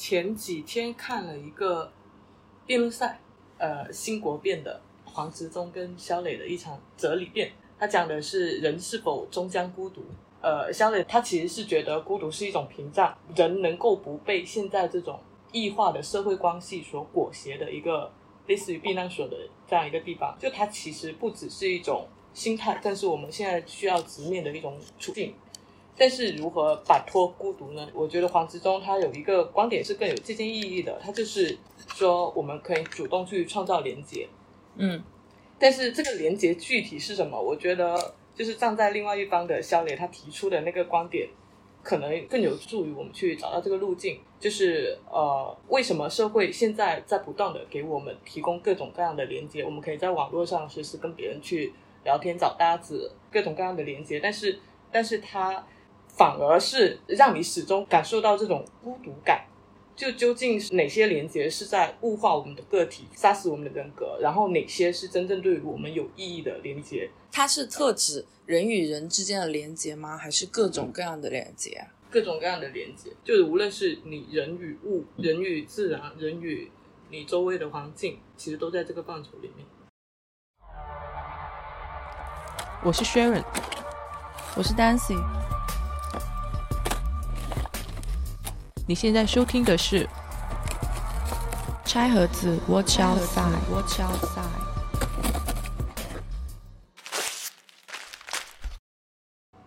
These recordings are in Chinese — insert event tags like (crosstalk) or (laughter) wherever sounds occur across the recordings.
前几天看了一个辩论赛，呃，新国辩的黄执中跟肖磊的一场哲理辩，他讲的是人是否终将孤独。呃，肖磊他其实是觉得孤独是一种屏障，人能够不被现在这种异化的社会关系所裹挟的一个类似于避难所的这样一个地方。就它其实不只是一种心态，更是我们现在需要直面的一种处境。但是如何摆脱孤独呢？我觉得黄执中他有一个观点是更有借鉴意义的，他就是说我们可以主动去创造连接。嗯但是这个连接具体是什么？我觉得就是站在另外一方的肖磊他提出的那个观点，可能更有助于我们去找到这个路径。就是呃，为什么社会现在在不断的给我们提供各种各样的连接？我们可以在网络上随时跟别人去聊天、找搭子，各种各样的连接。但是，但是它反而是让你始终感受到这种孤独感。就究竟是哪些连接是在物化我们的个体，杀死我们的人格，然后哪些是真正对于我们有意义的连接？它是特指人与人之间的连接吗？还是各种各样的连接啊？各种各样的连接，就是无论是你人与物、人与自然、人与你周围的环境，其实都在这个范畴里面。我是 Sharon，我是 Dancy，你现在收听的是拆盒子，Watch outside，Watch outside。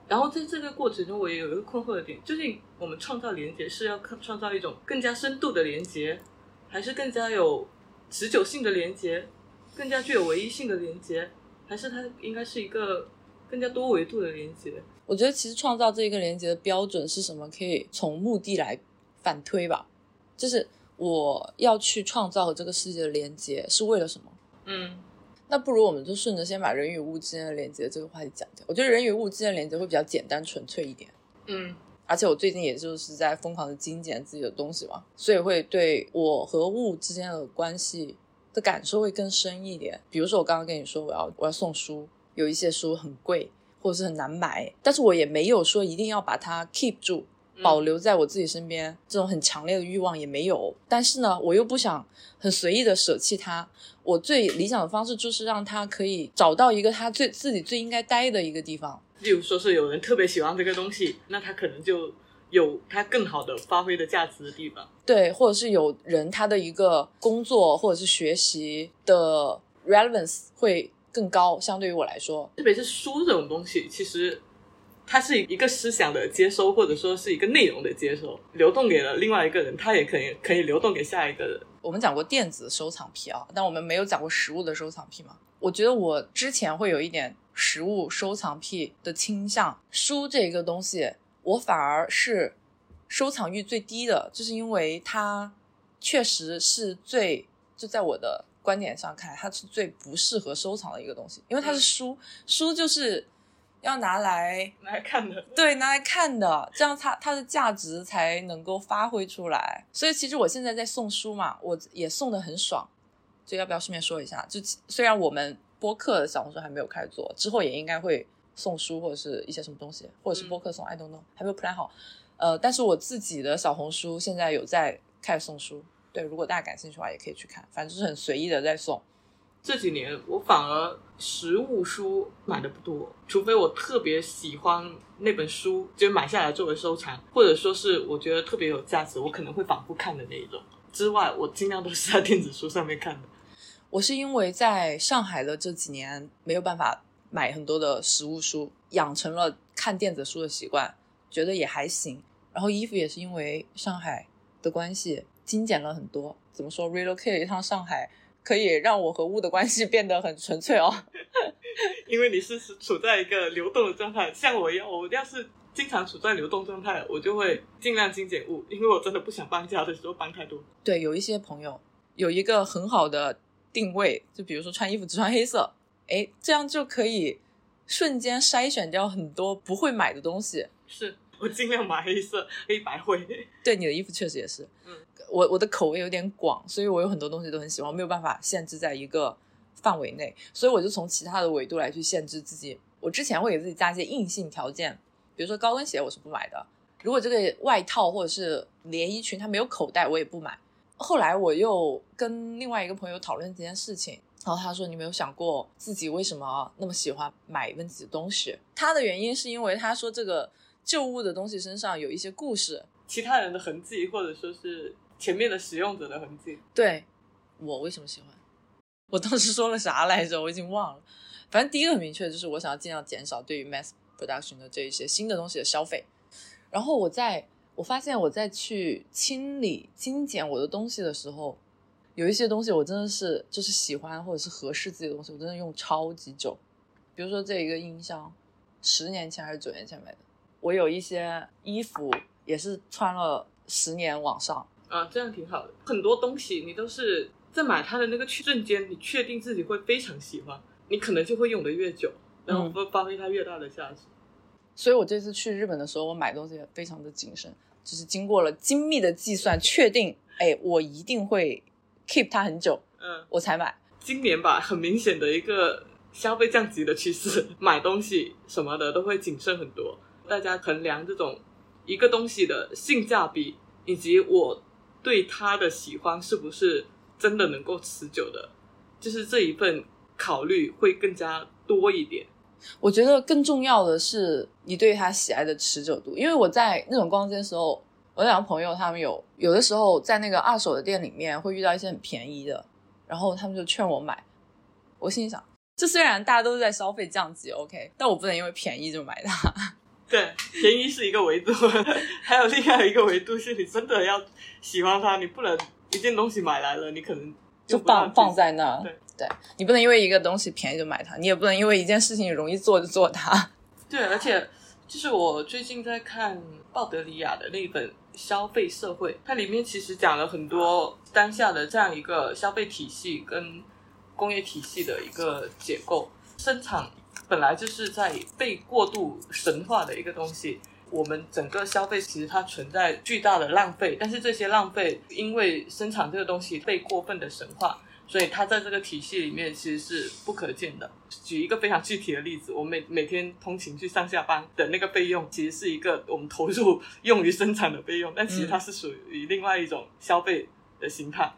然后在这个过程中，我也有一个困惑的点，究竟我们创造连接是要创造一种更加深度的连接，还是更加有持久性的连接，更加具有唯一性的连接，还是它应该是一个更加多维度的连接？我觉得其实创造这一个连接的标准是什么？可以从目的来反推吧。就是我要去创造和这个世界的连接是为了什么？嗯那不如我们就顺着先把人与物之间的连接这个话题讲掉。我觉得人与物之间的连接会比较简单纯粹一点。嗯而且我最近也就是在疯狂的精简自己的东西嘛，所以会对我和物之间的关系的感受会更深一点。比如说我刚刚跟你说我要我要送书，有一些书很贵或者是很难买，但是我也没有说一定要把它 keep 住。保留在我自己身边，这种很强烈的欲望也没有。但是呢，我又不想很随意的舍弃它。我最理想的方式就是让它可以找到一个它最自己最应该待的一个地方。例如说是有人特别喜欢这个东西，那他可能就有他更好的发挥的价值的地方。对，或者是有人他的一个工作或者是学习的 relevance 会更高，相对于我来说，特别是书这种东西，其实它是一个思想的接收，或者说是一个内容的接收，流动给了另外一个人，他也可以可以流动给下一个人。我们讲过电子收藏癖啊，但我们没有讲过实物的收藏癖嘛。我觉得我之前会有一点实物收藏癖的倾向，书这个东西，我反而是收藏欲最低的，就是因为它确实是最就在我的观点上看，它是最不适合收藏的一个东西，因为它是书，书就是要拿来拿来看的，对，拿来看的，这样它它的价值才能够发挥出来。所以其实我现在在送书嘛，我也送的很爽。就要不要顺便说一下？就虽然我们播客的小红书还没有开始做，之后也应该会送书或者是一些什么东西，或者是播客送、i don't know，还没有 plan 好。呃，但是我自己的小红书现在有在开始送书，对，如果大家感兴趣的话，也可以去看，反正就是很随意的在送。这几年我反而实物书买的不多，除非我特别喜欢那本书，就买下来作为收藏，或者说是我觉得特别有价值，我可能会反复看的那一种。之外，我尽量都是在电子书上面看的。我是因为在上海的这几年没有办法买很多的实物书，养成了看电子书的习惯，觉得也还行。然后衣服也是因为上海的关系精简了很多。怎么说？relocate 一趟上海，可以让我和物的关系变得很纯粹哦。(laughs) 因为你是处在一个流动的状态，像我一样，我要是经常处在流动状态，我就会尽量精简物，因为我真的不想搬家的时候搬太多。对，有一些朋友有一个很好的定位，就比如说穿衣服只穿黑色，哎，这样就可以瞬间筛选掉很多不会买的东西。是我尽量买黑色、黑白灰。对你的衣服确实也是，嗯，我我的口味有点广，所以我有很多东西都很喜欢，我没有办法限制在一个范围内，所以我就从其他的维度来去限制自己。我之前会给自己加一些硬性条件，比如说高跟鞋我是不买的，如果这个外套或者是连衣裙它没有口袋，我也不买。后来我又跟另外一个朋友讨论这件事情，然后他说：“你没有想过自己为什么那么喜欢买问己的东西？”他的原因是因为他说这个旧物的东西身上有一些故事，其他人的痕迹，或者说是前面的使用者的痕迹。对我为什么喜欢？我当时说了啥来着？我已经忘了。反正第一个很明确，就是我想要尽量减少对于 mass production 的这一些新的东西的消费。然后我在我发现我在去清理精简我的东西的时候，有一些东西我真的是就是喜欢或者是合适自己的东西，我真的用超级久。比如说这一个音箱，十年前还是九年前买的。我有一些衣服也是穿了十年往上，啊，这样挺好的。很多东西你都是在买它的那个瞬间，你确定自己会非常喜欢，你可能就会用的越久，然后会发挥它越大的价值。所以我这次去日本的时候，我买东西也非常的谨慎，就是经过了精密的计算，确定，哎，我一定会 keep 它很久，嗯，我才买。今年吧，很明显的一个消费降级的趋势，(laughs) 买东西什么的都会谨慎很多。大家衡量这种一个东西的性价比，以及我对它的喜欢是不是真的能够持久的，就是这一份考虑会更加多一点。我觉得更重要的是你对它喜爱的持久度，因为我在那种逛街的时候，我两个朋友他们有有的时候在那个二手的店里面会遇到一些很便宜的，然后他们就劝我买，我心里想，这虽然大家都是在消费降级，OK，但我不能因为便宜就买它。对，便宜是一个维度，还有另外一个维度是你真的要喜欢它，你不能一件东西买来了，你可能就放放在那儿。对对你不能因为一个东西便宜就买它，你也不能因为一件事情容易做就做它。对，而且就是我最近在看鲍德里亚的那本《消费社会》，它里面其实讲了很多当下的这样一个消费体系跟工业体系的一个结构。生产本来就是在被过度神化的一个东西。我们整个消费其实它存在巨大的浪费，但是这些浪费因为生产这个东西被过分的神化，所以它在这个体系里面其实是不可见的。举一个非常具体的例子，我每每天通勤去上下班的那个费用，其实是一个我们投入用于生产的费用，但其实它是属于另外一种消费的形态。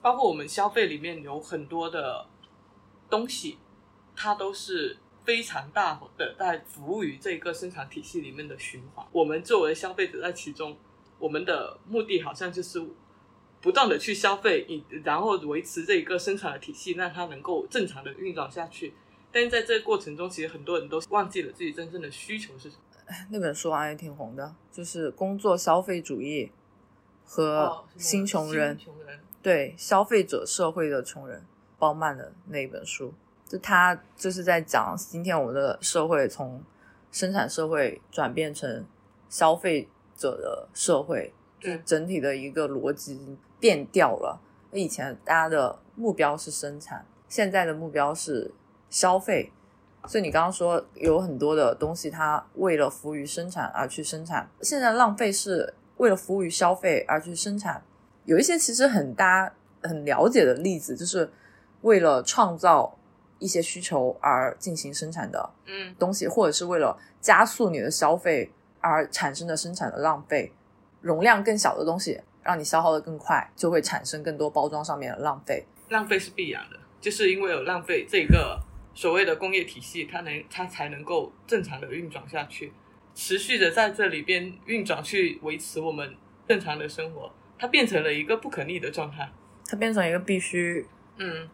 包括我们消费里面有很多的东西，它都是非常大的在服务于这个生产体系里面的循环。我们作为消费者在其中，我们的目的好像就是不断的去消费，以然后维持这一个生产的体系，让它能够正常的运转下去。但是在这个过程中，其实很多人都忘记了自己真正的需求是什么。(sighs) 那本书好像也挺红的，就是《工作消费主义和新穷人》新穷人，对消费者社会的穷人，包曼的那一本书，就他就是在讲今天我们的社会从生产社会转变成消费者的社会，就整体的一个逻辑变掉了。以前大家的目标是生产，现在的目标是消费。所以你刚刚说有很多的东西，它为了服务于生产而去生产，现在浪费是为了服务于消费而去生产。有一些其实很大家很了解的例子，就是为了创造一些需求而进行生产的嗯，东西，或者是为了加速你的消费而产生的生产的浪费。容量更小的东西，让你消耗的更快，就会产生更多包装上面的浪费。浪费是必然的，就是因为有浪费这个所谓的工业体系，它能它才能够正常的运转下去，持续的在这里边运转去维持我们正常的生活，它变成了一个不可逆的状态。它变成一个必须嗯，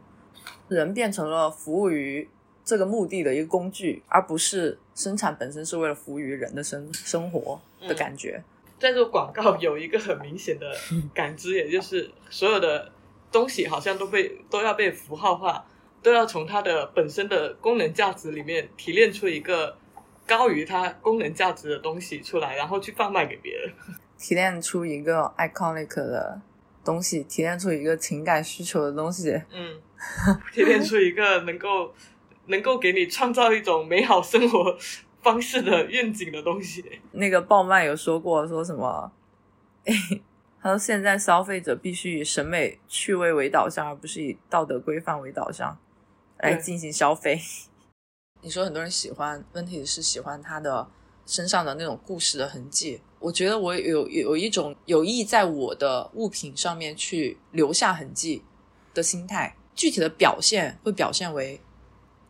人变成了服务于这个目的的一个工具，而不是生产本身是为了服务于人的生生活的感觉。在做广告有一个很明显的感知，也就是所有的东西好像都被都要被符号化，都要从它的本身的功能价值里面提炼出一个高于它功能价值的东西出来，然后去贩卖给别人。(laughs) 提炼出一个 iconic 的东西，提炼出一个情感需求的东西。嗯，(laughs) 提炼出一个能够能够给你创造一种美好生活方式的愿景的东西。那个鲍曼有说过，说什么？(laughs) 他说现在消费者必须以审美趣味为导向，而不是以道德规范为导向来进行消费。(laughs) 你说很多人喜欢，问题是喜欢他的身上的那种故事的痕迹。我觉得我有有一种有意在我的物品上面去留下痕迹的心态。具体的表现会表现为，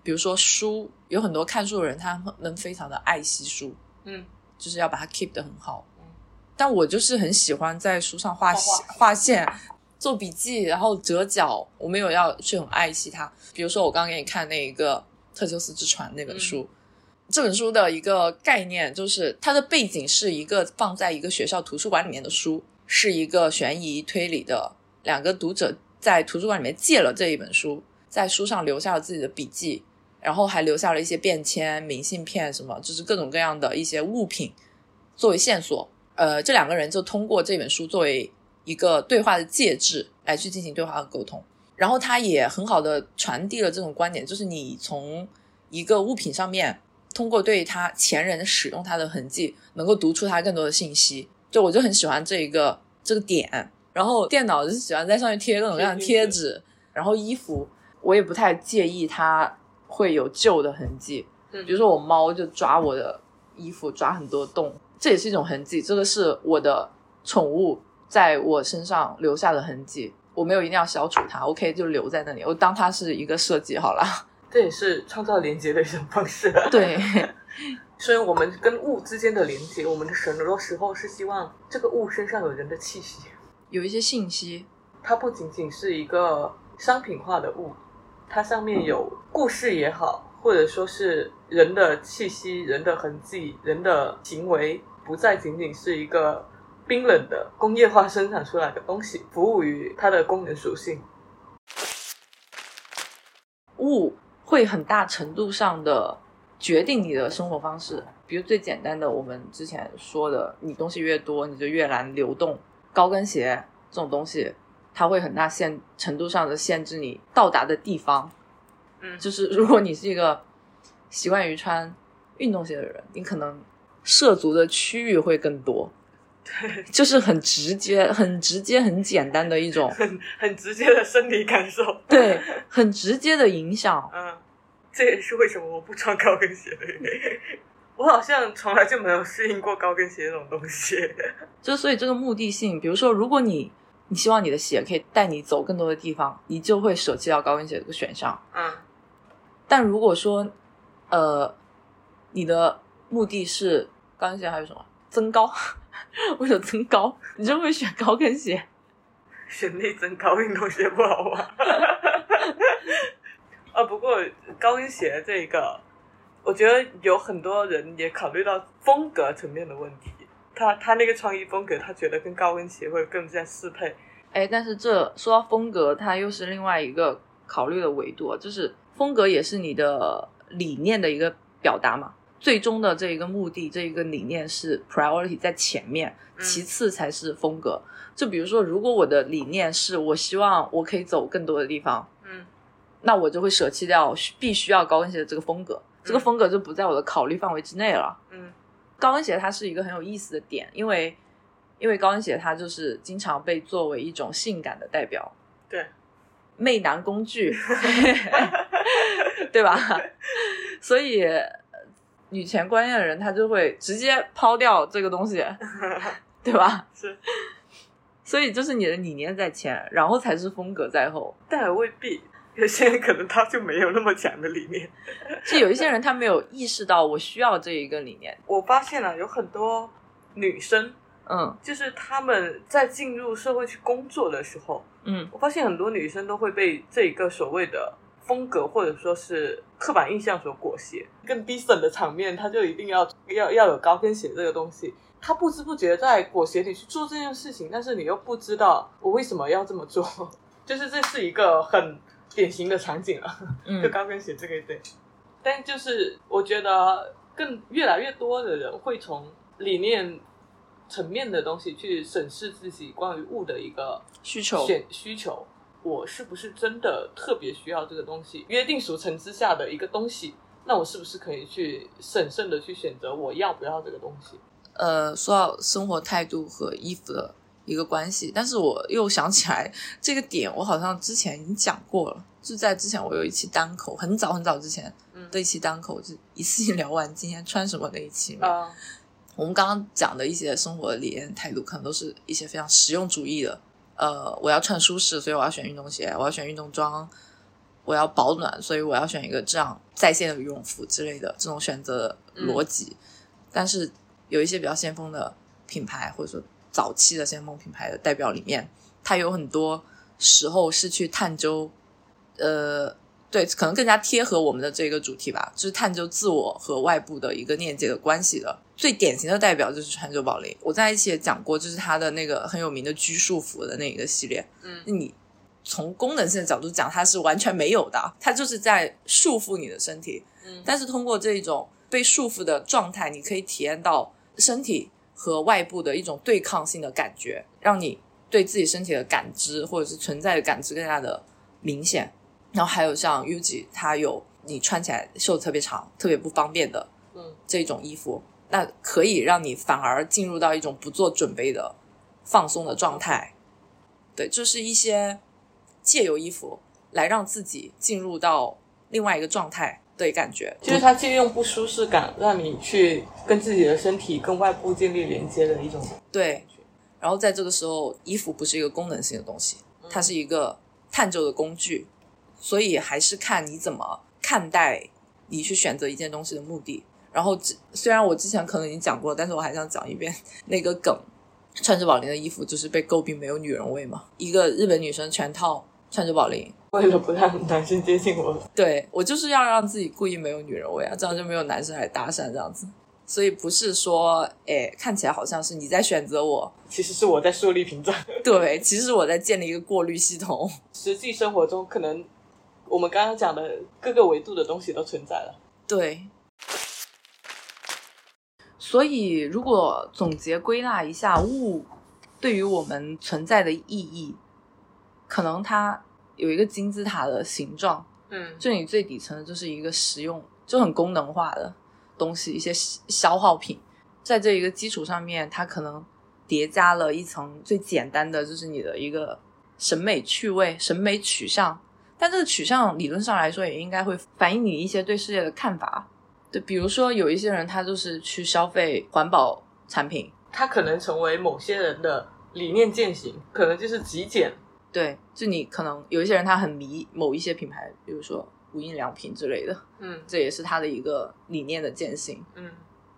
比如说书，有很多看书的人，他能非常的爱惜书，嗯，就是要把它 keep 得很好。嗯但我就是很喜欢在书上画画线画画线、做笔记，然后折角，我没有要去很爱惜它。比如说我刚刚给你看那一个《特修斯之船》那本书，这本书的一个概念就是它的背景是一个放在一个学校图书馆里面的书，是一个悬疑推理的，两个读者在图书馆里面借了这一本书，在书上留下了自己的笔记，然后还留下了一些便签、明信片什么，就是各种各样的一些物品作为线索。呃，这两个人就通过这本书作为一个对话的介质来去进行对话和沟通。然后他也很好的传递了这种观点，就是你从一个物品上面，通过对他前人使用它的痕迹，能够读出它更多的信息。就我就很喜欢这一个这个点。然后电脑就是喜欢在上面贴各种各样的贴纸，然后衣服我也不太介意它会有旧的痕迹，嗯比如说我猫就抓我的衣服，抓很多洞，这也是一种痕迹。这个是我的宠物在我身上留下的痕迹，我没有一定要消除它，OK 就留在那里，我当它是一个设计好了。这也是创造连接的一种方式。对，(laughs) 所以我们跟物之间的连接，我们的神很多时候是希望这个物身上有人的气息，有一些信息，它不仅仅是一个商品化的物，它上面有故事也好，或者说是人的气息、人的痕迹、人的行为，不再仅仅是一个冰冷的工业化生产出来的东西，服务于它的功能属性。物会很大程度上的决定你的生活方式。比如最简单的，我们之前说的，你东西越多，你就越难流动。高跟鞋这种东西，它会很大限程度上的限制你到达的地方。嗯就是如果你是一个习惯于穿运动鞋的人，你可能涉足的区域会更多。(laughs) 对，就是很直接、很直接、很简单的一种，很很直接的身体感受。对，(laughs) 很直接的影响。嗯，这也是为什么我不穿高跟鞋的原因。我好像从来就没有适应过高跟鞋这种东西。(laughs) 就所以这个目的性，比如说，如果你你希望你的鞋可以带你走更多的地方，你就会舍弃掉高跟鞋这个选项。嗯但如果说，呃，你的目的是高跟鞋，还有什么增高？(laughs) 为了增高，你就会选高跟鞋。(laughs) 选内增高运动鞋不好吗？啊，不过高跟鞋这个，我觉得有很多人也考虑到风格层面的问题。他他那个穿衣风格，他觉得跟高跟鞋会更加适配。哎，但是这说到风格，它又是另外一个考虑的维度，就是风格也是你的理念的一个表达嘛。最终的这一个目的，这一个理念是 priority 在前面，嗯其次才是风格。就比如说，如果我的理念是我希望我可以走更多的地方，嗯那我就会舍弃掉必须要高跟鞋的这个风格，这个嗯风格就不在我的考虑范围之内了。嗯高跟鞋它是一个很有意思的点，因为因为高跟鞋它就是经常被作为一种性感的代表，对，媚男工具，(laughs) 对吧？所以呃女权观念的人他就会直接抛掉这个东西，(laughs) 对吧？是，所以就是你的理念在前，然后才是风格在后。但也未必。有些人可能他就没有那么强的理念。是有一些人他没有意识到我需要这一个理念，我发现了有很多女生，嗯就是她们在进入社会去工作的时候，嗯我发现很多女生都会被这一个所谓的风格或者说是刻板印象所裹挟。更 decent 的场面，她就一定要要要有高跟鞋这个东西。他不知不觉在裹挟你去做这件事情，但是你又不知道我为什么要这么做。(laughs) 就是这是一个很典型的场景了，就嗯高跟鞋这个对。但就是我觉得更越来越多的人会从理念层面的东西去审视自己关于物的一个需求选需求，我是不是真的特别需要这个东西？约定俗成之下的一个东西，那我是不是可以去审慎的去选择我要不要这个东西？呃，说到生活态度和衣服的一个关系，但是我又想起来这个点，我好像之前已经讲过了，就在之前我有一期单口，很早很早之前，嗯的一期单口，就一次性聊完今天穿什么那一期嘛。啊，我们刚刚讲的一些生活的理念态度，可能都是一些非常实用主义的。呃，我要穿舒适，所以我要选运动鞋；我要选运动装；我要保暖，所以我要选一个这样在线的羽绒服之类的这种选择逻辑。但是有一些比较先锋的品牌，或者说早期的先锋品牌的代表里面，它有很多时候是去探究，呃，对，可能更加贴合我们的这个主题吧，就是探究自我和外部的一个链接的关系的。最典型的代表就是川久保玲，我在一起也讲过，就是它的那个很有名的拘束服的那一个系列。嗯那你从功能性的角度讲，它是完全没有的，它就是在束缚你的身体。嗯但是通过这种被束缚的状态，你可以体验到身体和外部的一种对抗性的感觉，让你对自己身体的感知或者是存在的感知更加的明显。然后还有像 UGI，它有你穿起来袖子特别长、特别不方便的嗯这种衣服，那可以让你反而进入到一种不做准备的放松的状态。对，就是一些借由衣服来让自己进入到另外一个状态的感觉。就是它借用不舒适感，让你去跟自己的身体、跟外部建立连接的一种。对，然后在这个时候，衣服不是一个功能性的东西，它是一个探究的工具，所以还是看你怎么看待你去选择一件东西的目的。然后之，虽然我之前可能已经讲过，但是我还想讲一遍那个梗：穿着宝莲的衣服就是被诟病没有女人味嘛，一个日本女生全套川久保玲，为了不让男生接近我，对我就是要让自己故意没有女人味啊，这样就没有男生来搭讪这样子。所以不是说，哎，看起来好像是你在选择我，其实是我在树立屏障。(laughs) 对，其实我在建立一个过滤系统。实际生活中，可能我们刚刚讲的各个维度的东西都存在了。对，所以如果总结归纳一下物对于我们存在的意义，可能它有一个金字塔的形状，嗯就你最底层的就是一个实用，就很功能化的东西，一些消耗品，在这一个基础上面，它可能叠加了一层最简单的，就是你的一个审美趣味、审美取向。但这个取向理论上来说，也应该会反映你一些对世界的看法。对，比如说有一些人他就是去消费环保产品，它可能成为某些人的理念践行，可能就是极简。对，就你可能有一些人他很迷某一些品牌，比如说无印良品之类的，嗯这也是他的一个理念的践行。嗯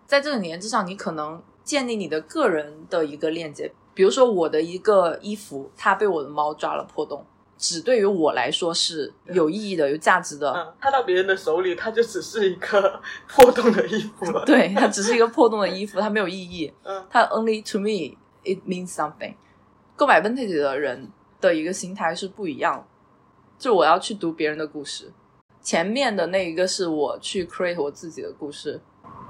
在这个年之上，你可能建立你的个人的一个链接，比如说我的一个衣服，它被我的猫抓了破洞，只对于我来说是有意义的、有价值的。嗯，它到别人的手里，它就只是一个 (laughs) 破洞的衣服了。对，它只是一个破洞的衣服，它没有意义。嗯它 only to me it means something。购买 vintage 的人的一个心态是不一样，就我要去读别人的故事。前面的那一个是我去 create 我自己的故事，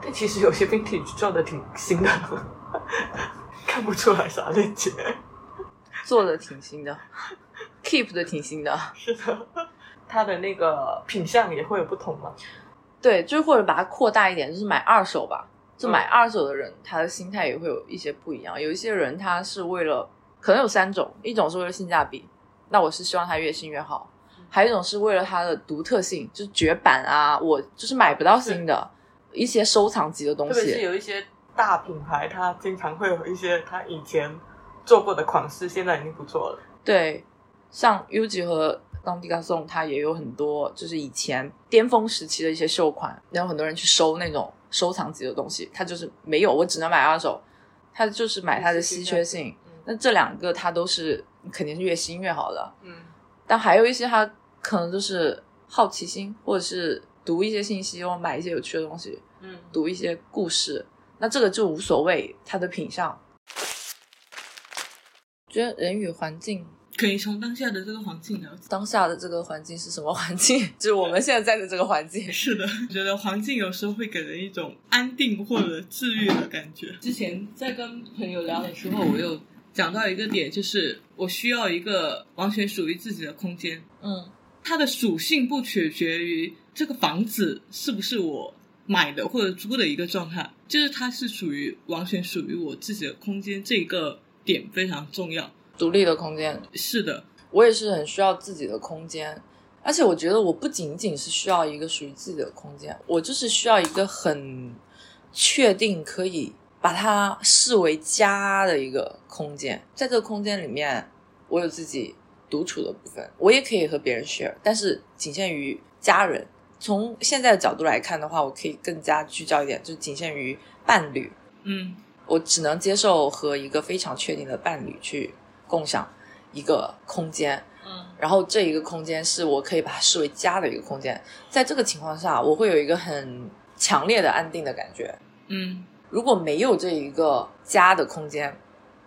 但其实有些 vintage 做的挺新的，(laughs) 看不出来啥链接。做的挺新的，keep 的挺新的。是的，它的那个品相也会有不同嘛。对，就或者把它扩大一点，就是买二手吧。就嗯买二手的人，他的心态也会有一些不一样。有一些人他是为了，可能有三种，一种是为了性价比，那我是希望它越新越好；还有一种是为了它的独特性，就是绝版啊，我就是买不到新的一些收藏级的东西特别是西。有一些大品牌，它经常会有一些它以前做过的款式，现在已经不做了。对，像 UGI 和当地 g a s o n 它也有很多就是以前巅峰时期的一些秀款，然后很多人去收那种收藏级的东西，它就是没有，我只能买二手，它就是买它的稀缺性。嗯那这两个它都是肯定是越新越好的，嗯但还有一些它可能就是好奇心，或者是读一些信息，或买一些有趣的东西，嗯读一些故事，那这个就无所谓它的品相。觉得人与环境可以从当下的这个环境聊。当下的这个环境是什么环境？(laughs) 就是我们现在在的这个环境。是的，我觉得环境有时候会给人一种安定或者治愈的感觉。之前在跟朋友聊的时候，我有讲到一个点，就是我需要一个完全属于自己的空间。嗯它的属性不取决于这个房子是不是我买的或者租的一个状态，就是它是属于完全属于我自己的空间，这个点非常重要。独立的空间，是的，我也是很需要自己的空间。而且我觉得我不仅仅是需要一个属于自己的空间，我就是需要一个很确定可以把它视为家的一个空间。在这个空间里面，我有自己独处的部分，我也可以和别人 share，但是仅限于家人。从现在的角度来看的话，我可以更加聚焦一点，就仅限于伴侣。嗯我只能接受和一个非常确定的伴侣去共享一个空间，嗯然后这一个空间是我可以把它视为家的一个空间。在这个情况下，我会有一个很强烈的安定的感觉。嗯如果没有这一个家的空间，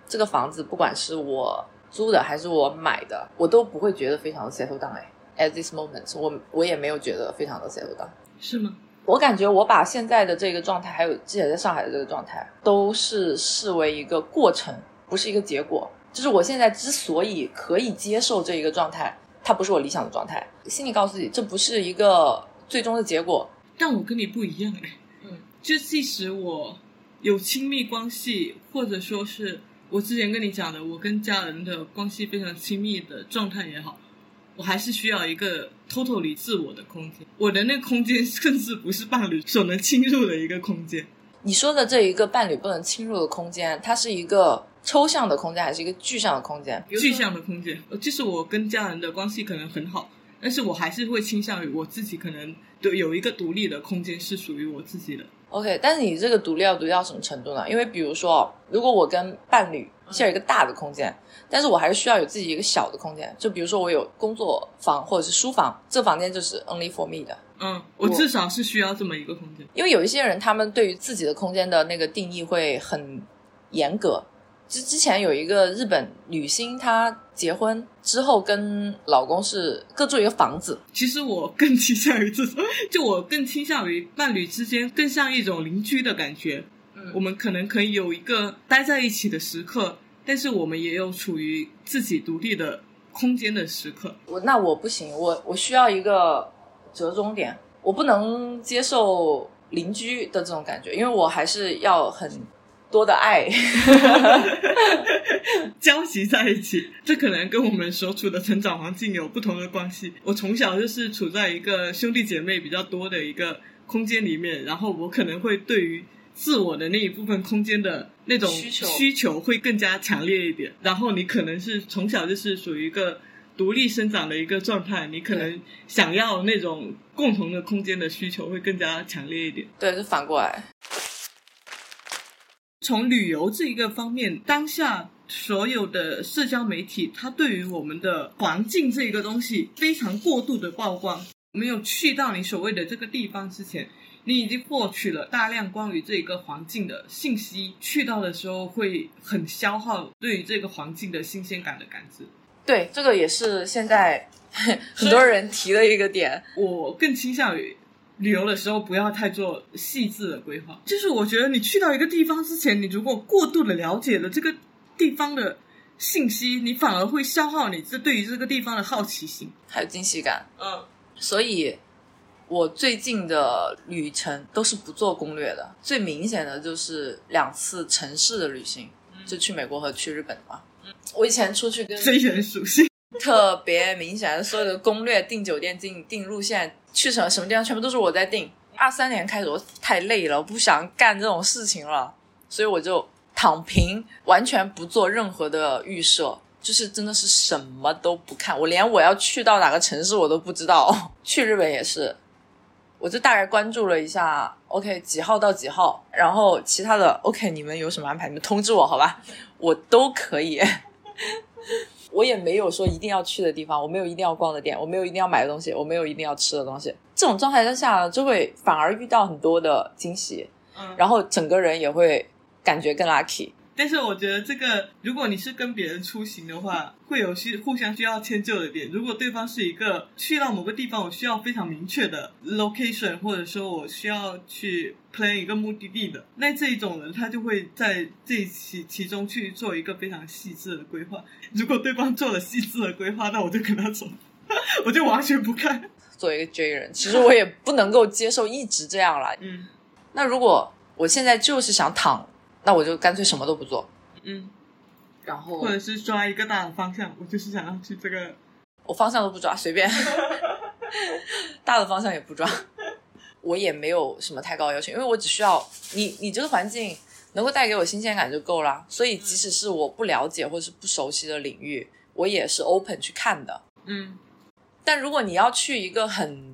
这个房子不管是我租的还是我买的，我都不会觉得非常的 settle down 哎。At this moment，我我也没有觉得非常的 settle down。是吗？我感觉我把现在的这个状态，还有之前在上海的这个状态，都是视为一个过程，不是一个结果。就是我现在之所以可以接受这一个状态，它不是我理想的状态。心里告诉自己，这不是一个最终的结果。但我跟你不一样哎，嗯，就即使我有亲密关系，或者说是我之前跟你讲的，我跟家人的关系非常亲密的状态也好，我还是需要一个 totally 自我的空间。我的那个空间甚至不是伴侣所能侵入的一个空间。你说的这一个伴侣不能侵入的空间，它是一个抽象的空间，还是一个具象的空间？具象的空间，呃就是我跟家人的关系可能很好，但是我还是会倾向于我自己可能对有一个独立的空间是属于我自己的。OK，但是你这个独立要独立到什么程度呢？因为比如说，如果我跟伴侣 share 一个大的空间，但是我还是需要有自己一个小的空间。就比如说我有工作房或者是书房，这房间就是 only for me 的。嗯，我至少是需要这么一个空间。因为有一些人，他们对于自己的空间的那个定义会很严格。之之前有一个日本女星，她结婚之后跟老公是各住一个房子，其实我更倾向于这种，就我更倾向于伴侣之间更像一种邻居的感觉。嗯我们可能可以有一个待在一起的时刻，但是我们也有处于自己独立的空间的时刻。我那我不行，我我需要一个折中点，我不能接受邻居的这种感觉，因为我还是要很多的爱。(laughs) 交集在一起，这可能跟我们所处的成长环境有不同的关系。我从小就是处在一个兄弟姐妹比较多的一个空间里面，然后我可能会对于自我的那一部分空间的那种需求需求会更加强烈一点。然后你可能是从小就是属于一个独立生长的一个状态，你可能想要那种共同的空间的需求会更加强烈一点。对，是反过来。从旅游这一个方面，当下所有的社交媒体，它对于我们的环境这一个东西非常过度的曝光。没有去到你所谓的这个地方之前，你已经获取了大量关于这个环境的信息。去到的时候会很消耗对于这个环境的新鲜感的感知。对，这个也是现在很多人提的一个点。我更倾向于旅游的时候不要太做细致的规划。就是我觉得你去到一个地方之前，你如果过度的了解了这个地方的信息，你反而会消耗你这对于这个地方的好奇心。还有惊喜感，嗯，所以我最近的旅程都是不做攻略的。最明显的就是两次城市的旅行，就去美国和去日本嘛。我以前出去跟非人属性。(laughs) 特别明显，所有的攻略、订酒店、订订路线、去什么什么地方，全部都是我在订。二三年开始，我太累了，我不想干这种事情了，所以我就躺平，完全不做任何的预设，就是真的是什么都不看，我连我要去到哪个城市我都不知道。(laughs) 去日本也是，我就大概关注了一下，OK 几号到几号，然后其他的 OK 你们有什么安排，你们通知我好吧，我都可以。我也没有说一定要去的地方，我没有一定要逛的店，我没有一定要买的东西，我没有一定要吃的东西。这种状态之下，就会反而遇到很多的惊喜，嗯，然后整个人也会感觉更 lucky。但是我觉得这个，如果你是跟别人出行的话，会有需互相需要迁就的点。如果对方是一个去到某个地方，我需要非常明确的 location，或者说我需要去 plan 一个目的地的，那这一种人他就会在这其其中去做一个非常细致的规划。如果对方做了细致的规划，那我就跟他走，(laughs) 我就完全不看。作为一个 J 人，其实我也不能够接受一直这样啦。嗯那如果我现在就是想躺，那我就干脆什么都不做，嗯，然后或者是抓一个大的方向，我就是想要去这个。我方向都不抓，随便。(laughs) 大的方向也不抓。我也没有什么太高的要求，因为我只需要你，你这个环境能够带给我新鲜感就够了。所以，即使是我不了解或者是不熟悉的领域，我也是 open 去看的。嗯但如果你要去一个很，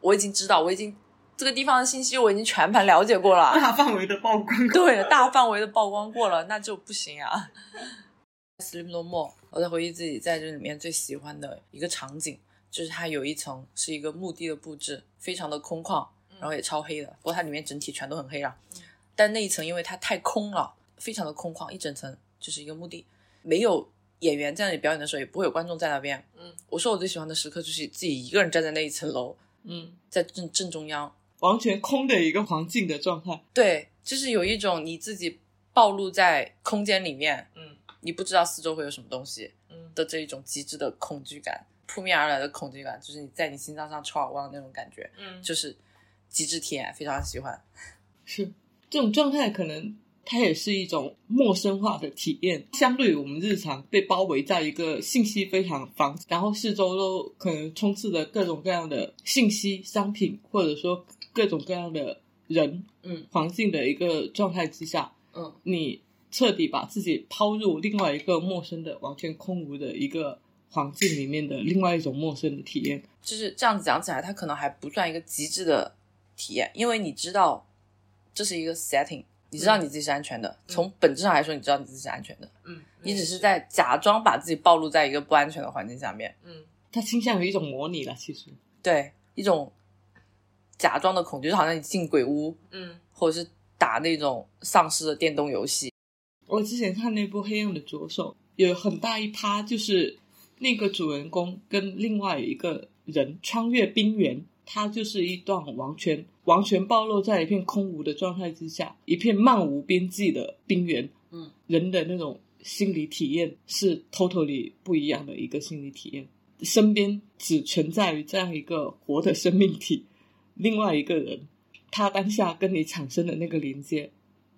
我已经知道，我已经这个地方的信息我已经全盘了解过了，大范围的曝光。对，大范围的曝光过了，那就不行啊。Sleep No More，我在回忆自己在这里面最喜欢的一个场景，就是它有一层是一个墓地的布置，非常的空旷，然后也超黑的。不过它里面整体全都很黑啊，但那一层因为它太空了，非常的空旷，一整层就是一个墓地，没有演员在那里表演的时候，也不会有观众在那边。嗯，我说我最喜欢的时刻就是自己一个人站在那一层楼，嗯，在正正中央，完全空的一个环境的状态。对，就是有一种你自己暴露在空间里面，嗯你不知道四周会有什么东西嗯的这一种极致的恐惧感，扑面而来的恐惧感，就是你在你心脏上抽耳光的那种感觉，嗯，就是极致体验，非常喜欢。是这种状态，可能它也是一种陌生化的体验。相对于我们日常被包围在一个信息非常繁，然后四周都可能充斥着各种各样的信息、商品，或者说各种各样的人、嗯。环境的一个状态之下，嗯，你彻底把自己抛入另外一个陌生的、完全空无的一个环境里面的另外一种陌生的体验。就是这样子讲起来，它可能还不算一个极致的体验，因为你知道这是一个 setting，你知道你自己是安全的，从本质上来说，你知道你自己是安全的，嗯，你只是在假装把自己暴露在一个不安全的环境下面，嗯，它倾向于一种模拟了，其实。对一种假装的恐惧，就好像你进鬼屋，嗯，或者是打那种丧尸的电动游戏。我之前看那部《黑暗的左手》，有很大一趴就是那个主人公跟另外一个人穿越冰原，它就是一段完全完全暴露在一片空无的状态之下，一片漫无边际的冰原。嗯，人的那种心理体验是 totally 不一样的一个心理体验。身边只存在于这样一个活的生命体，另外一个人，他当下跟你产生的那个连接，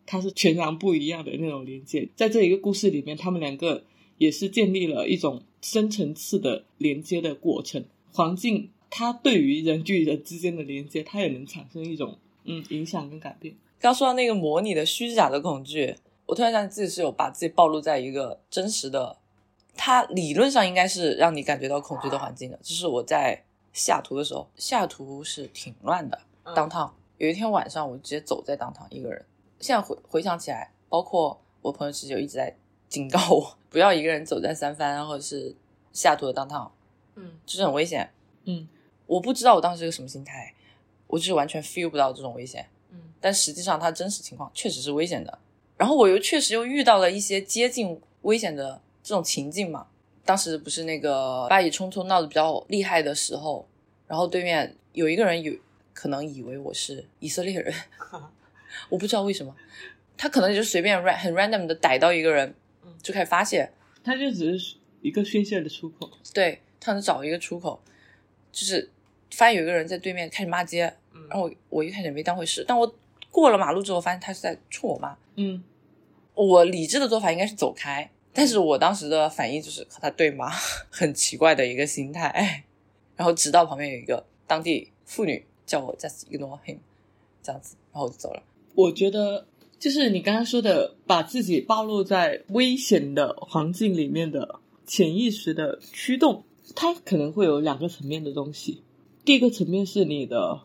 它是全然不一样的那种连接。在这一个故事里面，他们两个也是建立了一种深层次的连接的过程。环境它对于人与人之间的连接，它也能产生一种嗯影响跟改变。刚说到那个模拟的虚假的恐惧，我突然想起自己是有把自己暴露在一个真实的，它理论上应该是让你感觉到恐惧的环境的。就是我在西雅图的时候，西雅图是挺乱的，嗯当趟有一天晚上，我直接走在当趟一个人。现在回回想起来，包括我朋友其实就一直在警告我，不要一个人走在三藩或者是西雅图的当趟，嗯就是很危险。嗯我不知道我当时是个什么心态，我就是完全 feel 不到这种危险。嗯但实际上它真实情况确实是危险的。然后我又确实又遇到了一些接近危险的这种情境嘛。当时不是那个巴以冲突闹得比较厉害的时候，然后对面有一个人有可能以为我是以色列人，(laughs) 我不知道为什么，他可能就随便 ran 很 random 的逮到一个人嗯，就开始发泄，他就只是一个宣泄的出口。对他能找一个出口，就是发现有一个人在对面开始骂街，嗯然后我我一开始也没当回事，但我过了马路之后发现他是在冲我骂，嗯。我理智的做法应该是走开，但是我当时的反应就是和他对骂，(laughs) 很奇怪的一个心态。然后直到旁边有一个当地妇女叫我 just ignore him，这样子，然后我就走了。我觉得就是你刚刚说的，把自己暴露在危险的环境里面的潜意识的驱动，它可能会有两个层面的东西。第一个层面是你的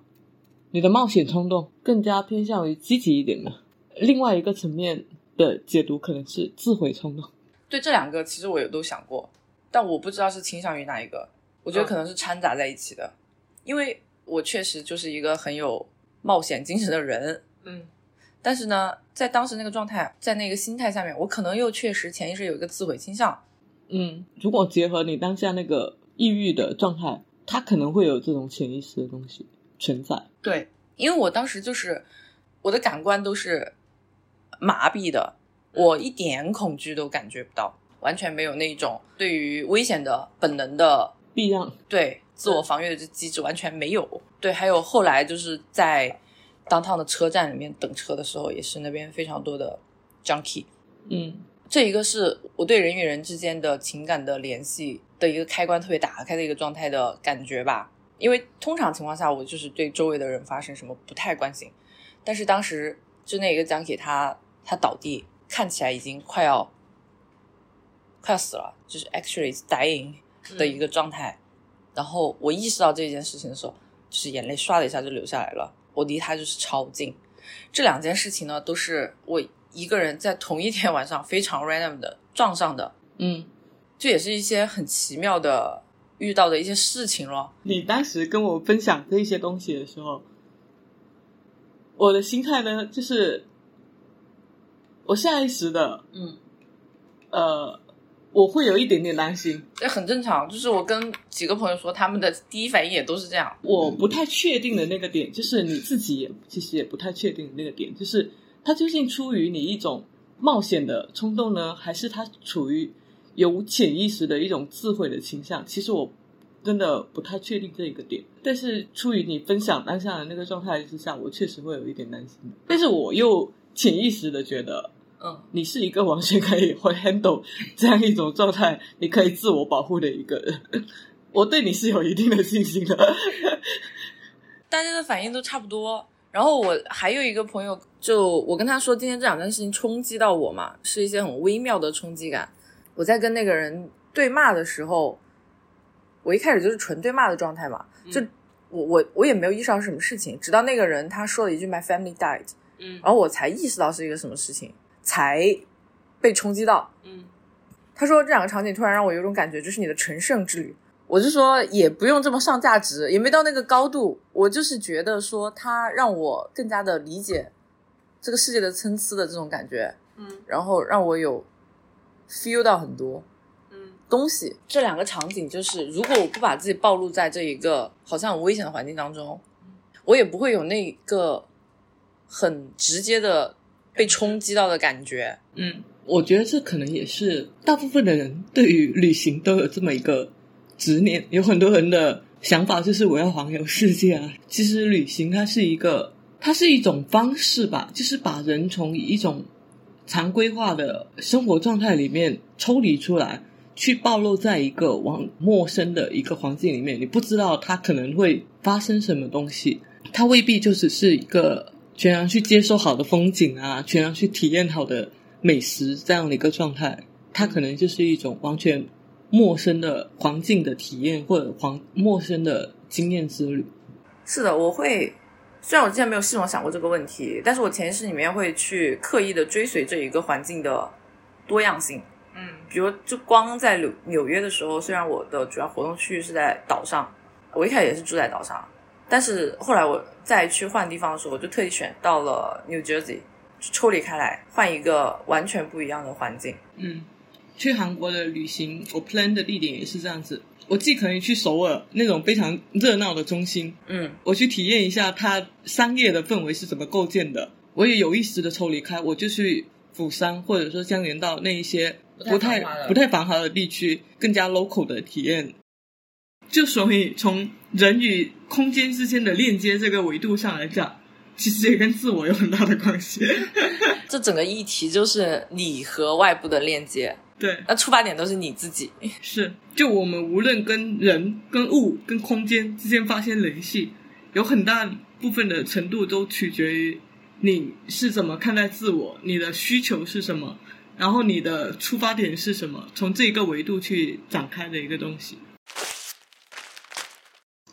你的冒险冲动，更加偏向于积极一点的；另外一个层面的解读可能是自毁冲动。对这两个，其实我也都想过，但我不知道是倾向于哪一个。我觉得可能是掺杂在一起的，因为我确实就是一个很有冒险精神的人，嗯但是呢，在当时那个状态，在那个心态下面，我可能又确实潜意识有一个自毁倾向。嗯，如果结合你当下那个抑郁的状态，它可能会有这种潜意识的东西存在。对，因为我当时就是我的感官都是麻痹的，我一点恐惧都感觉不到，完全没有那种对于危险的本能的避让，对自我防御的这机制完全没有。对，还有后来就是在当趟的车站里面等车的时候，也是那边非常多的 junkie。嗯这一个是我对人与人之间的情感的联系的一个开关特别打开的一个状态的感觉吧。因为通常情况下我就是对周围的人发生什么不太关心，但是当时就那一个 junkie 他他倒地，看起来已经快要快要死了，就是 actually is dying 的一个状态。然后我意识到这件事情的时候，就是眼泪唰的一下就流下来了。我离他就是超近。这两件事情呢，都是我一个人在同一天晚上非常 random 的撞上的。嗯，这也是一些很奇妙的遇到的一些事情咯。你当时跟我分享这些东西的时候，我的心态呢，就是我下意识的，嗯，呃，我会有一点点担心。这很正常。就是我跟几个朋友说，他们的第一反应也都是这样。我不太确定的那个点，就是你自己也其实也不太确定的那个点，就是他究竟出于你一种冒险的冲动呢，还是他处于有潜意识的一种智慧的倾向？其实我真的不太确定这一个点。但是出于你分享当下的那个状态之下，我确实会有一点担心。但是我又潜意识的觉得，嗯，你是一个完全可以会 handle 这样一种状态，你可以自我保护的一个人。(laughs) 我对你是有一定的信心的。(laughs) 大家的反应都差不多。然后我还有一个朋友，就我跟他说，今天这两件事情冲击到我嘛，是一些很微妙的冲击感。我在跟那个人对骂的时候，我一开始就是纯对骂的状态嘛，就我我我也没有意识到是什么事情，直到那个人他说了一句 “my family died”，嗯然后我才意识到是一个什么事情，才被冲击到。嗯他说这两个场景突然让我有种感觉，就是你的成圣之旅。我就说也不用这么上价值，也没到那个高度。我就是觉得说他让我更加的理解这个世界的参差的这种感觉，嗯然后让我有 feel 到很多嗯东西。这两个场景就是，如果我不把自己暴露在这一个好像很危险的环境当中，我也不会有那个很直接的被冲击到的感觉。嗯，我觉得这可能也是大部分的人对于旅行都有这么一个执念。有很多人的想法就是我要环游世界啊。其实旅行它是一个，它是一种方式吧，就是把人从一种常规化的生活状态里面抽离出来，去暴露在一个往陌生的一个环境里面，你不知道它可能会发生什么东西，它未必就只是一个全然去接受好的风景啊，全然去体验好的美食这样的一个状态，它可能就是一种完全陌生的环境的体验，或者环陌生的经验之旅。是的，我会。虽然我之前没有系统想过这个问题，但是我潜意识里面会去刻意的追随这一个环境的多样性。嗯比如，就光在纽纽约的时候，虽然我的主要活动区域是在岛上，我一开始也是住在岛上，但是后来我再去换地方的时候，我就特意选到了 New Jersey，抽离开来，换一个完全不一样的环境。嗯，去韩国的旅行，我 plan 的地点也是这样子。我既可以去首尔那种非常热闹的中心，嗯我去体验一下它商业的氛围是怎么构建的。我也有意识的抽离开，我就去釜山或者说江原道那一些不太不太繁华的不太繁华的地区，更加 local 的体验。就所以从人与空间之间的链接这个维度上来讲，其实也跟自我有很大的关系。(laughs) (laughs) 这整个议题就是你和外部的链接，对，那出发点都是你自己。是，就我们无论跟人、跟物、跟空间之间发生联系，有很大部分的程度都取决于你是怎么看待自我，你的需求是什么，然后你的出发点是什么，从这个维度去展开的一个东西。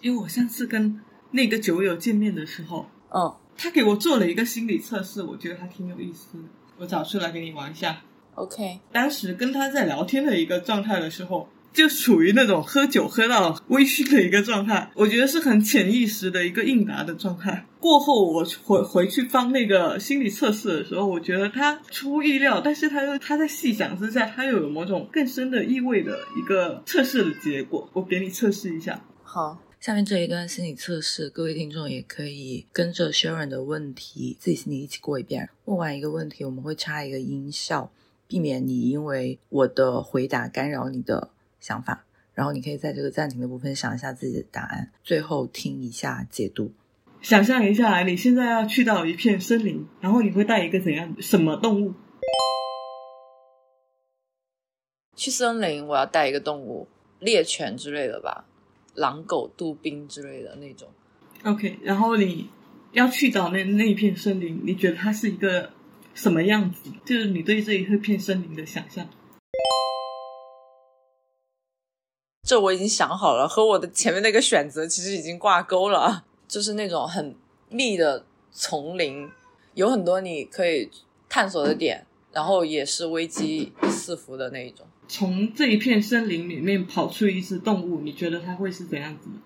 因为我上次跟那个酒友见面的时候，哦他给我做了一个心理测试，我觉得还挺有意思的，我找出来给你玩一下。，OK，当时跟他在聊天的一个状态的时候，就属于那种喝酒喝到微醺的一个状态，我觉得是很潜意识的一个应答的状态。过后我回回去翻那个心理测试的时候，我觉得他出乎意料，但是他又他在细想之下，他又有某种更深的意味的一个测试的结果。我给你测试一下。好。下面这一段心理测试，各位听众也可以跟着 Sharon 的问题自己心里一起过一遍。问完一个问题，我们会插一个音效，避免你因为我的回答干扰你的想法。然后你可以在这个暂停的部分想一下自己的答案，最后听一下解读。想象一下，你现在要去到一片森林，然后你会带一个怎样什么动物？去森林，我要带一个动物，猎犬之类的吧。狼狗杜宾之类的那种。OK，然后你要去找那那一片森林，你觉得它是一个什么样子？就是你对这一片森林的想象。这我已经想好了，和我的前面那个选择其实已经挂钩了，就是那种很密的丛林，有很多你可以探索的点，然后也是危机四伏的那一种。从这一片森林里面跑出一只动物，你觉得它会是怎样子的？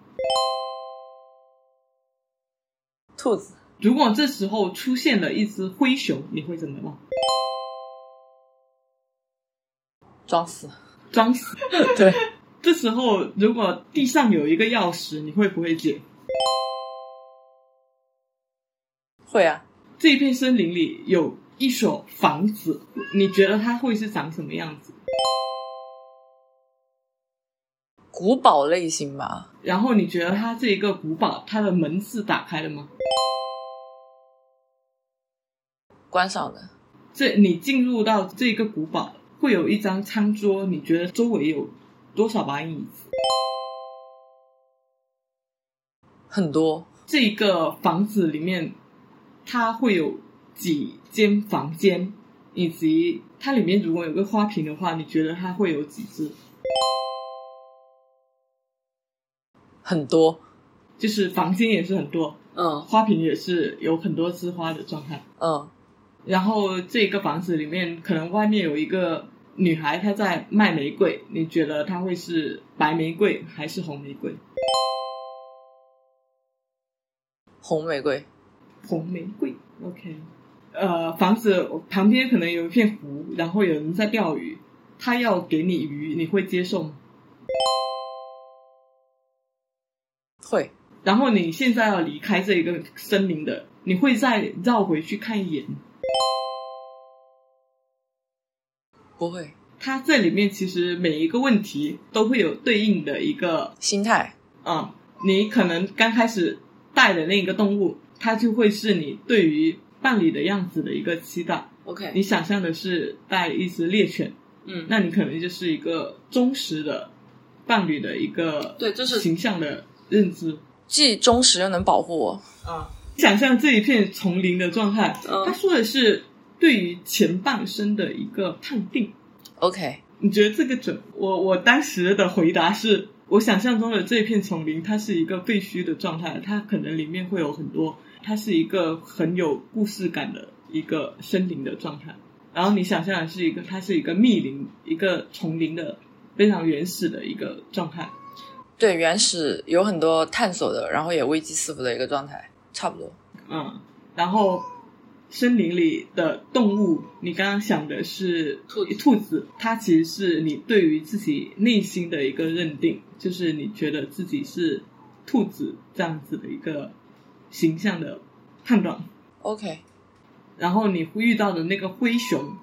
兔子，如果这时候出现了一只灰熊，你会怎么办？装死。装死。(laughs) 对，(laughs) 这时候如果地上有一个钥匙，你会不会捡？会啊。这一片森林里有一所房子，你觉得它会是长什么样子？古堡类型吧，然后你觉得它这一个古堡，它的门是打开的吗？关上的。这你进入到这个古堡，会有一张餐桌，你觉得周围有多少把椅子？很多。这一个房子里面，它会有几间房间，以及它里面如果有个花瓶的话，你觉得它会有几只？很多。就是房间也是很多，嗯花瓶也是有很多枝花的状态。嗯，然后这个房子里面，可能外面有一个女孩，她在卖玫瑰，你觉得她会是白玫瑰还是红玫瑰？红玫瑰。红玫瑰，OK。呃，房子旁边可能有一片湖，然后有人在钓鱼，他要给你鱼，你会接受吗？会。然后你现在要离开这一个森林的，你会再绕回去看一眼吗？不会。它这里面其实每一个问题都会有对应的一个心态。嗯，你可能刚开始带的那个动物，它就会是你对于伴侣的样子的一个期待。OK。你想象的是带一只猎犬，嗯，那你可能就是一个忠实的伴侣的一个对就是形象的认知。既忠实又能保护我。啊，想象这一片丛林的状态，嗯他说的是对于前半生的一个判定。OK。你觉得这个准？我我当时的回答是我想象中的这片丛林，它是一个废墟的状态，它可能里面会有很多，它是一个很有故事感的一个森林的状态。然后你想象的是一个，它是一个密林，一个丛林的非常原始的一个状态。对，原始有很多探索的，然后也危机四伏的一个状态，差不多。嗯，然后森林里的动物，你刚刚想的是兔子兔子，它其实是你对于自己内心的一个认定，就是你觉得自己是兔子这样子的一个形象的判断。OK。然后你遇到的那个灰熊，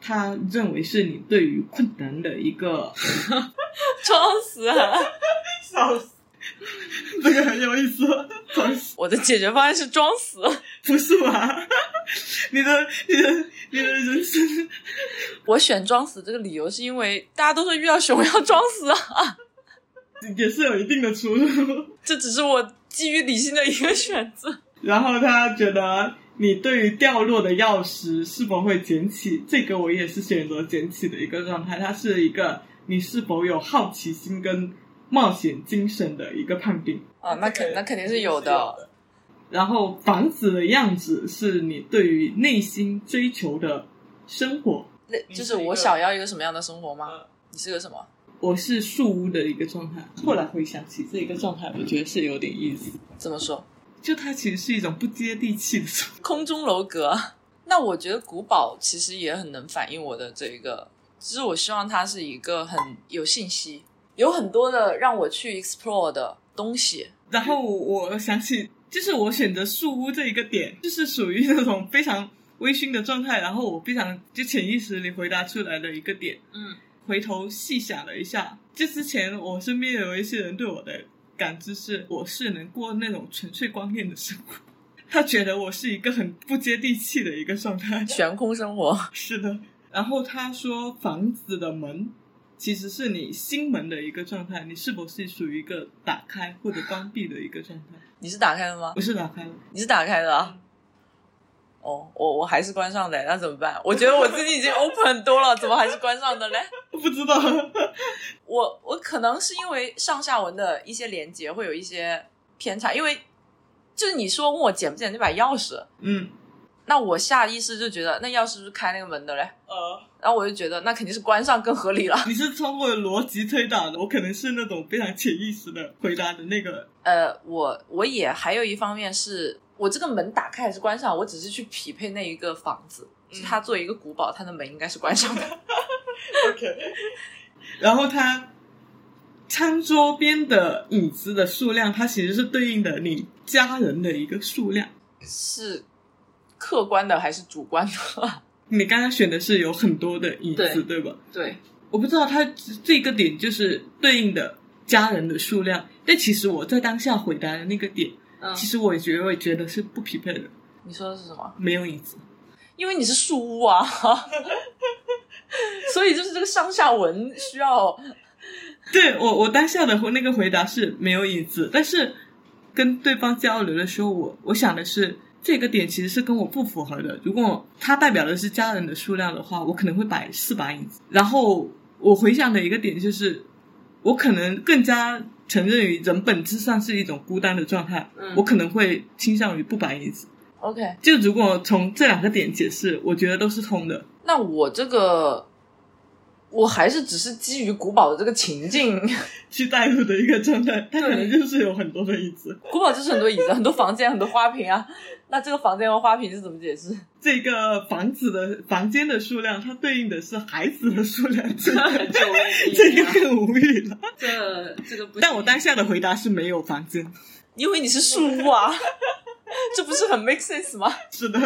他认为是你对于困难的一个 (laughs) 装死啊！(laughs) 笑死，这个很有意思，装死。我的解决方案是装死。不是吧？你的、你的、你的人生，我选装死这个理由是因为大家都说遇到熊要装死啊，也是有一定的出入。这只是我基于理性的一个选择。然后他觉得你对于掉落的钥匙是否会捡起，这个我也是选择捡起的一个状态。它是一个你是否有好奇心跟冒险精神的一个判定。啊，那肯那肯定是有的。然后房子的样子是你对于内心追求的生活。那就是我想要一个什么样的生活吗？你是个什么？我是树屋的一个状态。后来回想起这一个状态，我觉得是有点意思。怎么说？就它其实是一种不接地气的状态。空中楼阁。(laughs) 那我觉得古堡其实也很能反映我的这一个，只是我希望它是一个很有信息，有很多的让我去 explore 的东西。然后我想起，就是我选择树屋这一个点，就是属于那种非常微醺的状态。然后我非常就潜意识里回答出来的一个点。嗯，回头细想了一下，就之前我身边有一些人对我的感知是，我是能过那种纯粹光面的生活。(laughs) 他觉得我是一个很不接地气的一个状态。悬空生活。(laughs) 是的。然后他说，房子的门其实是你心门的一个状态，你是否是属于一个打开或者关闭的一个状态？你是打开的吗不？是打开了，你是打开的啊？哦，我我还是关上的，那怎么办？我觉得我自己已经 open 很多了，怎么还是关上的嘞？(laughs) 不知道。(laughs) 我我可能是因为上下文的一些连接会有一些偏差，因为就是你说问我捡不捡那把钥匙，嗯，那我下意识就觉得那钥匙是不是开那个门的嘞？呃，然后我就觉得那肯定是关上更合理了。你是通过逻辑推导的，我可能是那种非常潜意识的回答的那个。呃，我我也还有一方面是我这个门打开还是关上，我只是去匹配那一个房子，嗯它作为一个古堡，它的门应该是关上的。(laughs) OK，然后它餐桌边的椅子的数量，它其实是对应的你家人的一个数量。是客观的还是主观的？你刚刚选的是有很多的椅子，对对吧？对，我不知道它这个点就是对应的家人的数量，但其实我在当下回答的那个点，嗯其实我也觉得我也觉得是不匹配的，你说的是什么？没有椅子。因为你是树屋啊，(laughs) 所以就是这个上下文需要对我，我当下的那个回答是没有椅子，但是跟对方交流的时候，我我想的是这个点其实是跟我不符合的。如果它代表的是家人的数量的话，我可能会摆四把椅子。然后我回想的一个点就是，我可能更加承认于人本质上是一种孤单的状态，嗯我可能会倾向于不摆椅子。OK。就如果从这两个点解释，我觉得都是通的。那我这个，我还是只是基于古堡的这个情境，(laughs) 去带入的一个状态，它可能就是有很多的椅子。古堡就是很多椅子、很多房间、很多花瓶啊。那这个房间和花瓶是怎么解释？(laughs) 这个房子的房间的数量，它对应的是孩子的数量，这个更无语了。这这个不但我当下的回答是没有房间，因为你是树屋啊，(laughs) 这不是很 make sense 吗？是的。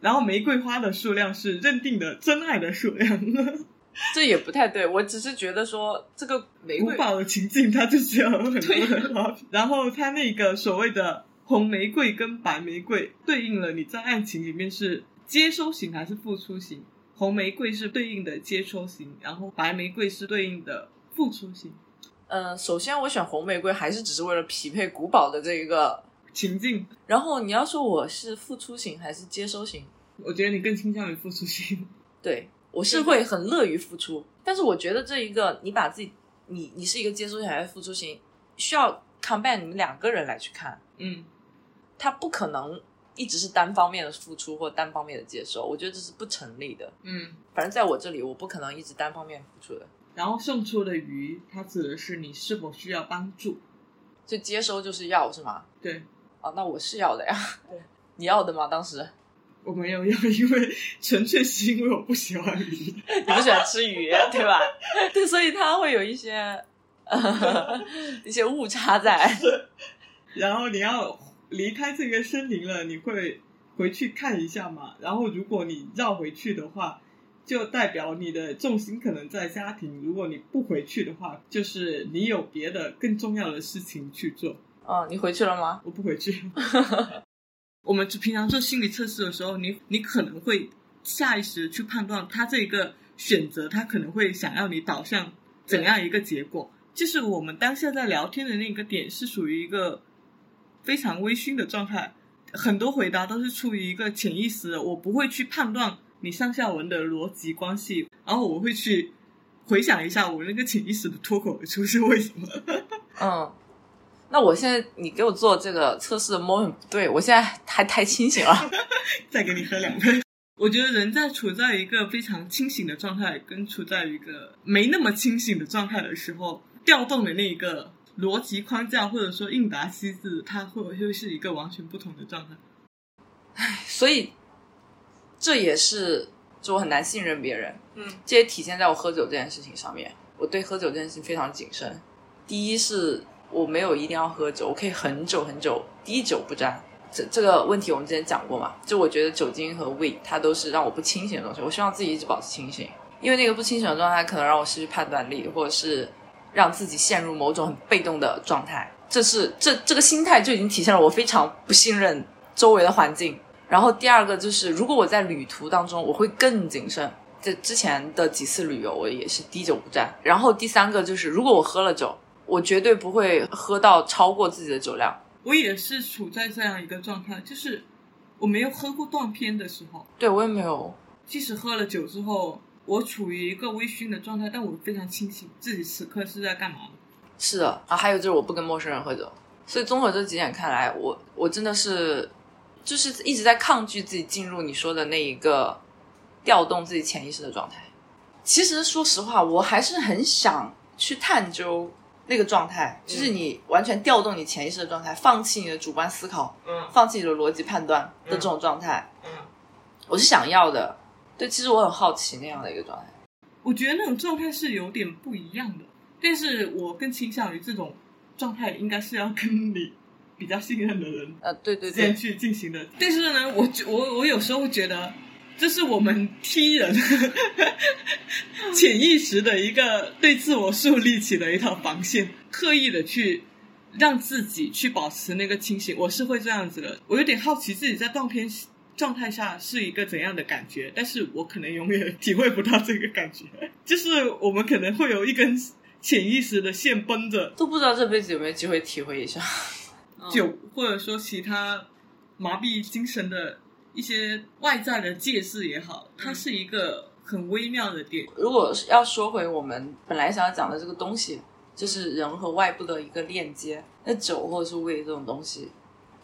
然后玫瑰花的数量是认定的真爱的数量，这也不太对，我只是觉得说这个玫瑰古堡的情境它就是要有很多。然后它那个所谓的红玫瑰跟白玫瑰对应了你在爱情里面是接收型还是付出型？红玫瑰是对应的接收型，然后白玫瑰是对应的付出型。嗯、首先我选红玫瑰还是只是为了匹配古堡的这一个。情境，然后你要说我是付出型还是接收型？我觉得你更倾向于付出型。对我是会很乐于付出，但是我觉得这一个你把自己，你你是一个接收型还是付出型，需要 combine 你们两个人来去看，嗯，他不可能一直是单方面的付出或单方面的接受，我觉得这是不成立的。嗯，反正在我这里，我不可能一直单方面付出的，然后送出的鱼，它指的是你是否需要帮助。就接收就是要是吗？对哦，那我是要的呀对。(laughs) 你要的吗？当时我没有要，因为纯粹是因为我不喜欢鱼。(laughs) 你不喜欢吃鱼，(laughs) 对吧？对，所以它会有一些呃 (laughs) 一些误差在。然后你要离开这个森林了，你会回去看一下嘛？然后如果你绕回去的话，就代表你的重心可能在家庭；如果你不回去的话，就是你有别的更重要的事情去做。哦，你回去了吗？我不回去。我们平常做心理测试的时候，你你可能会下意识去判断他这一个选择，他可能会想要你导向怎样一个结果。就是我们当下在聊天的那个点是属于一个非常微醺的状态，很多回答都是出于一个潜意识，我不会去判断你上下文的逻辑关系，然后我会去回想一下我那个潜意识的脱口而出是为什么。嗯，那我现在你给我做这个测试的 moment 不对，我现在还太清醒了。(laughs) 再给你喝两杯。我觉得人在处在一个非常清醒的状态，跟处在一个没那么清醒的状态的时候，调动的那个逻辑框架或者说应答机制，它会会是一个完全不同的状态。唉 (sighs) 所以这也是就我很难信任别人，嗯，这也体现在我喝酒这件事情上面。我对喝酒这件事情非常谨慎。第一是我没有一定要喝酒，我可以很久很久滴酒不沾。这这个问题我们之前讲过嘛？就我觉得酒精和胃它都是让我不清醒的东西，我希望自己一直保持清醒，因为那个不清醒的状态可能让我失去判断力，或者是让自己陷入某种很被动的状态。这是这这个心态就已经体现了我非常不信任周围的环境。然后第二个就是，如果我在旅途当中，我会更谨慎，这之前的几次旅游，我也是滴酒不沾。然后第三个就是，如果我喝了酒，我绝对不会喝到超过自己的酒量。我也是处在这样一个状态，就是我没有喝过断片的时候，对我也没有，即使喝了酒之后，我处于一个微醺的状态，但我非常清醒，自己此刻是在干嘛。是的啊，还有就是我不跟陌生人喝酒。所以综合这几点看来，我我真的是就是一直在抗拒自己进入你说的那一个调动自己潜意识的状态。其实说实话，我还是很想去探究那个状态，就是你完全调动你潜意识的状态，放弃你的主观思考，嗯放弃你的逻辑判断的这种状态，嗯，我是想要的。对，其实我很好奇那样的一个状态。我觉得那种状态是有点不一样的，但是我更倾向于这种状态应该是要跟你比较信任的人呃，对对对，之间去进行的。但是呢，我觉我我有时候会觉得，这是我们 T 人 (laughs) 潜意识的一个对自我树立起的一套防线，刻意的去让自己去保持那个清醒。我是会这样子的，我有点好奇自己在断片状态下是一个怎样的感觉，但是我可能永远体会不到这个感觉。就是我们可能会有一根潜意识的线绷着，都不知道这辈子有没有机会体会一下。酒或者说其他麻痹精神的一些外在的界势也好，它是一个很微妙的点。如果要说回我们本来想要讲的这个东西，就是人和外部的一个链接，那酒或者是味这种东西，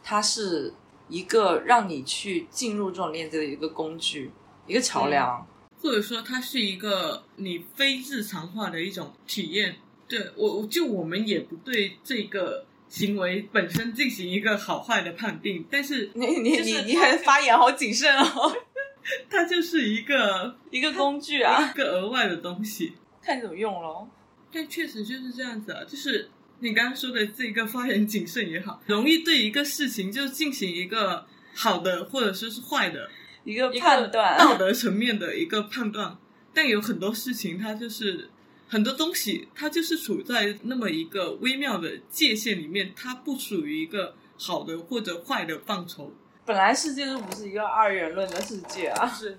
它是一个让你去进入这种链接的一个工具，一个桥梁。或者说它是一个你非日常化的一种体验。对我，我就我们也不对这个行为本身进行一个好坏的判定，但是你你就是你你还发言好谨慎哦，(laughs) 它就是一个 (laughs) 一个工具啊，一个额外的东西。看你怎么用咯。但确实就是这样子啊，就是你刚刚说的这个发言谨慎也好，容易对一个事情就进行一个好的或者说是坏的一个判断，道德层面的一个判断。但有很多事情，它就是很多东西，它就是处在那么一个微妙的界限里面，它不属于一个好的或者坏的范畴。本来世界就不是一个二元论的世界啊。(laughs) 是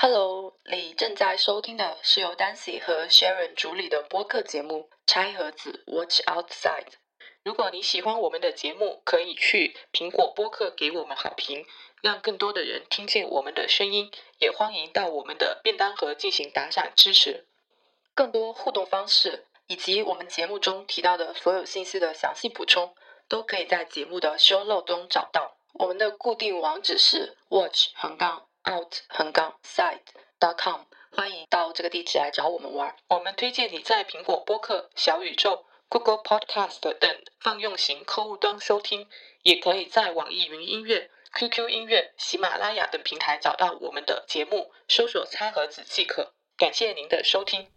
Hello，你正在收听的是由 Dancy 和 Sharon 主理的播客节目《拆盒子 Watch Outside》。如果你喜欢我们的节目，可以去苹果播客给我们好评，让更多的人听见我们的声音。也欢迎到我们的便当盒进行打赏支持。更多互动方式以及我们节目中提到的所有信息的详细补充，都可以在节目的 show note 中找到。我们的固定网址是 watch 横杠 out 横杠 side dot com，欢迎到这个地址来找我们玩。我们推荐你在苹果播客、小宇宙、Google Podcast 等泛用型客户端收听，也可以在网易云音乐、QQ 音乐、喜马拉雅等平台找到我们的节目，搜索“餐盒子”即可。感谢您的收听。